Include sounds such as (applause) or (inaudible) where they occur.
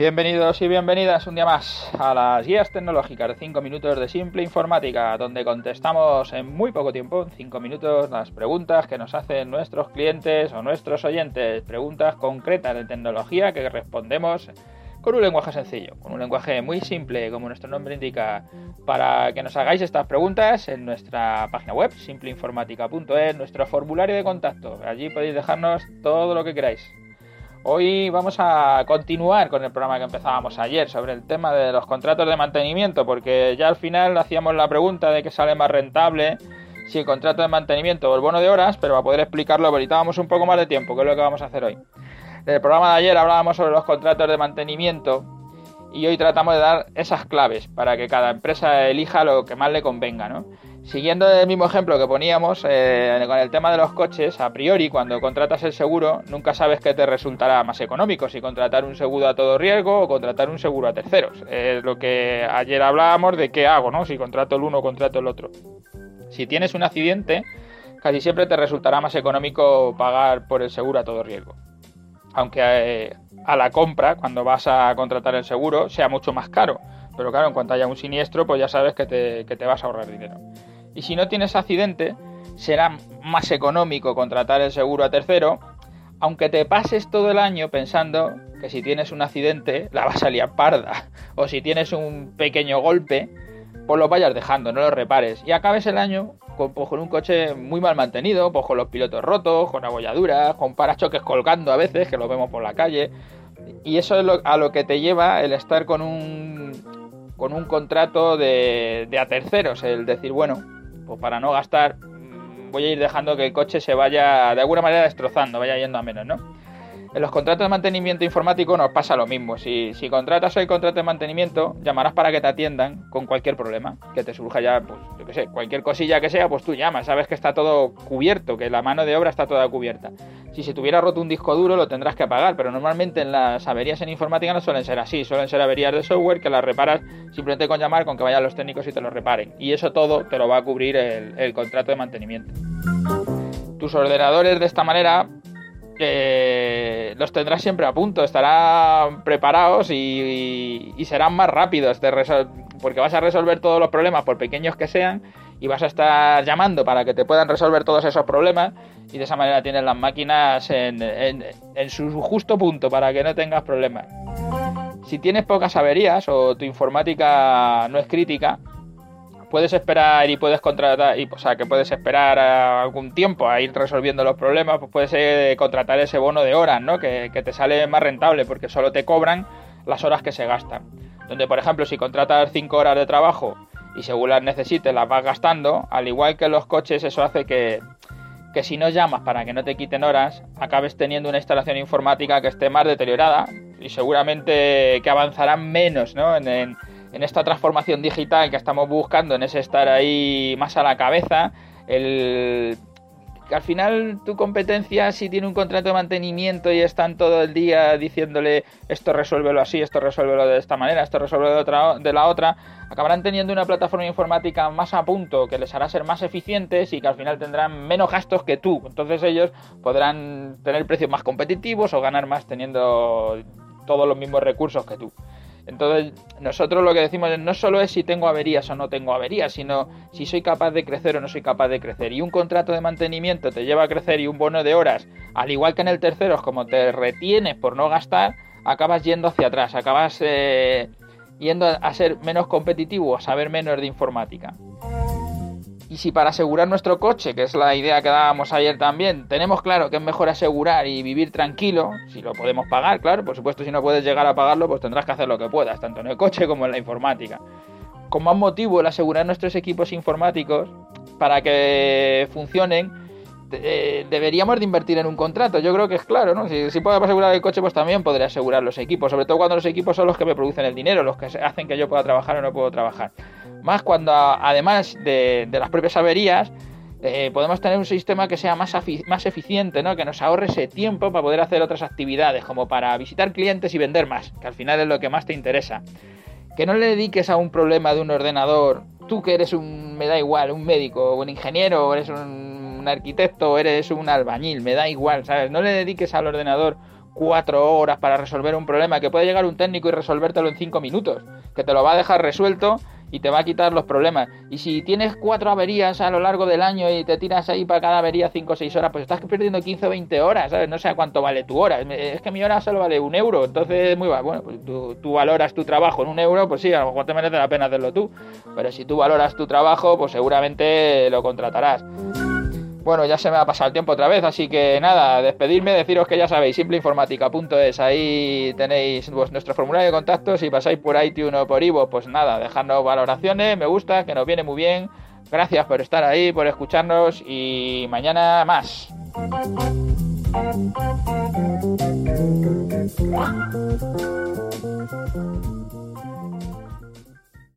Bienvenidos y bienvenidas un día más a las guías tecnológicas de 5 minutos de simple informática, donde contestamos en muy poco tiempo, en 5 minutos, las preguntas que nos hacen nuestros clientes o nuestros oyentes, preguntas concretas de tecnología que respondemos con un lenguaje sencillo, con un lenguaje muy simple, como nuestro nombre indica, para que nos hagáis estas preguntas en nuestra página web, simpleinformática.es, nuestro formulario de contacto. Allí podéis dejarnos todo lo que queráis. Hoy vamos a continuar con el programa que empezábamos ayer sobre el tema de los contratos de mantenimiento, porque ya al final hacíamos la pregunta de qué sale más rentable si el contrato de mantenimiento o el bono de horas, pero para poder explicarlo necesitábamos un poco más de tiempo, que es lo que vamos a hacer hoy. En el programa de ayer hablábamos sobre los contratos de mantenimiento y hoy tratamos de dar esas claves para que cada empresa elija lo que más le convenga, ¿no? Siguiendo el mismo ejemplo que poníamos eh, con el tema de los coches, a priori cuando contratas el seguro nunca sabes qué te resultará más económico, si contratar un seguro a todo riesgo o contratar un seguro a terceros. Es lo que ayer hablábamos de qué hago, ¿no? Si contrato el uno o contrato el otro. Si tienes un accidente, casi siempre te resultará más económico pagar por el seguro a todo riesgo. Aunque eh, a la compra, cuando vas a contratar el seguro, sea mucho más caro. Pero claro, en cuanto haya un siniestro, pues ya sabes que te, que te vas a ahorrar dinero. Y si no tienes accidente, será más económico contratar el seguro a tercero, aunque te pases todo el año pensando que si tienes un accidente la vas a liar parda, (laughs) o si tienes un pequeño golpe, pues lo vayas dejando, no lo repares, y acabes el año con, pues, con un coche muy mal mantenido, pues con los pilotos rotos, con abolladuras, con parachoques colgando a veces, que lo vemos por la calle, y eso es a lo que te lleva el estar con un, con un contrato de, de a terceros, el decir, bueno, pues para no gastar, mm, voy a ir dejando que el coche se vaya de alguna manera destrozando, vaya yendo a menos, ¿no? En los contratos de mantenimiento informático nos pasa lo mismo. Si, si contratas hoy contrato de mantenimiento, llamarás para que te atiendan con cualquier problema que te surja ya, pues yo qué sé, cualquier cosilla que sea, pues tú llamas, sabes que está todo cubierto, que la mano de obra está toda cubierta. Si se tuviera roto un disco duro, lo tendrás que pagar, pero normalmente en las averías en informática no suelen ser así, suelen ser averías de software que las reparas simplemente con llamar, con que vayan los técnicos y te lo reparen. Y eso todo te lo va a cubrir el, el contrato de mantenimiento. Tus ordenadores de esta manera los tendrás siempre a punto, estarán preparados y, serán más rápidos, porque vas a resolver todos los problemas, por pequeños que sean, y vas a estar llamando para que te puedan resolver todos esos problemas, y de esa manera tienes las máquinas en, en su justo punto para que no tengas problemas. Si tienes pocas averías o tu informática no es crítica, puedes esperar y puedes contratar, y, o sea, que puedes esperar algún tiempo a ir resolviendo los problemas, pues puedes eh, contratar ese bono de horas, ¿no? Que, que, te sale más rentable porque solo te cobran las horas que se gastan. Donde, por ejemplo, si contratas 5 horas de trabajo y según las necesites las vas gastando, al igual que los coches, eso hace que, que si no llamas para que no te quiten horas, acabes teniendo una instalación informática que esté más deteriorada y seguramente que avanzarán menos, ¿no? en en esta transformación digital que estamos buscando, en ese estar ahí más a la cabeza, el al final tu competencia si tiene un contrato de mantenimiento y están todo el día diciéndole esto resuélvelo así, esto resuélvelo de esta manera, esto resuélvelo de, otra, de la otra, acabarán teniendo una plataforma informática más a punto que les hará ser más eficientes y que al final tendrán menos gastos que tú. Entonces ellos podrán tener precios más competitivos o ganar más teniendo todos los mismos recursos que tú. Entonces, nosotros lo que decimos no solo es si tengo averías o no tengo averías, sino si soy capaz de crecer o no soy capaz de crecer. Y un contrato de mantenimiento te lleva a crecer y un bono de horas, al igual que en el tercero, es como te retienes por no gastar, acabas yendo hacia atrás, acabas eh, yendo a ser menos competitivo, a saber menos de informática. Y si para asegurar nuestro coche, que es la idea que dábamos ayer también, tenemos claro que es mejor asegurar y vivir tranquilo, si lo podemos pagar, claro, por supuesto si no puedes llegar a pagarlo, pues tendrás que hacer lo que puedas, tanto en el coche como en la informática. Con más motivo el asegurar nuestros equipos informáticos para que funcionen, eh, deberíamos de invertir en un contrato. Yo creo que es claro, ¿no? Si, si podemos asegurar el coche, pues también podré asegurar los equipos, sobre todo cuando los equipos son los que me producen el dinero, los que hacen que yo pueda trabajar o no puedo trabajar. Más cuando, además de, las propias averías, eh, podemos tener un sistema que sea más, más eficiente, ¿no? que nos ahorre ese tiempo para poder hacer otras actividades, como para visitar clientes y vender más, que al final es lo que más te interesa. Que no le dediques a un problema de un ordenador, tú que eres un, me da igual, un médico, un ingeniero, eres un, un arquitecto, o eres un albañil, me da igual, ¿sabes? No le dediques al ordenador cuatro horas para resolver un problema, que puede llegar un técnico y resolvértelo en cinco minutos, que te lo va a dejar resuelto y te va a quitar los problemas. Y si tienes cuatro averías a lo largo del año y te tiras ahí para cada avería 5 o 6 horas, pues estás perdiendo 15 o 20 horas, ¿sabes? No sé cuánto vale tu hora. Es que mi hora solo vale un euro, entonces muy bueno. Pues tú, valoras tu trabajo en un euro, pues sí, a lo mejor te merece la pena hacerlo tú. Pero si tú valoras tu trabajo, pues seguramente lo contratarás. Bueno, ya se me ha pasado el tiempo otra vez, así que nada, despedirme, deciros que ya sabéis, simpleinformática.es, ahí tenéis nuestro formulario de contacto, si pasáis por iTunes o por Ivo, pues nada, dejadnos valoraciones, me gusta, que nos viene muy bien. Gracias por estar ahí, por escucharnos y mañana más.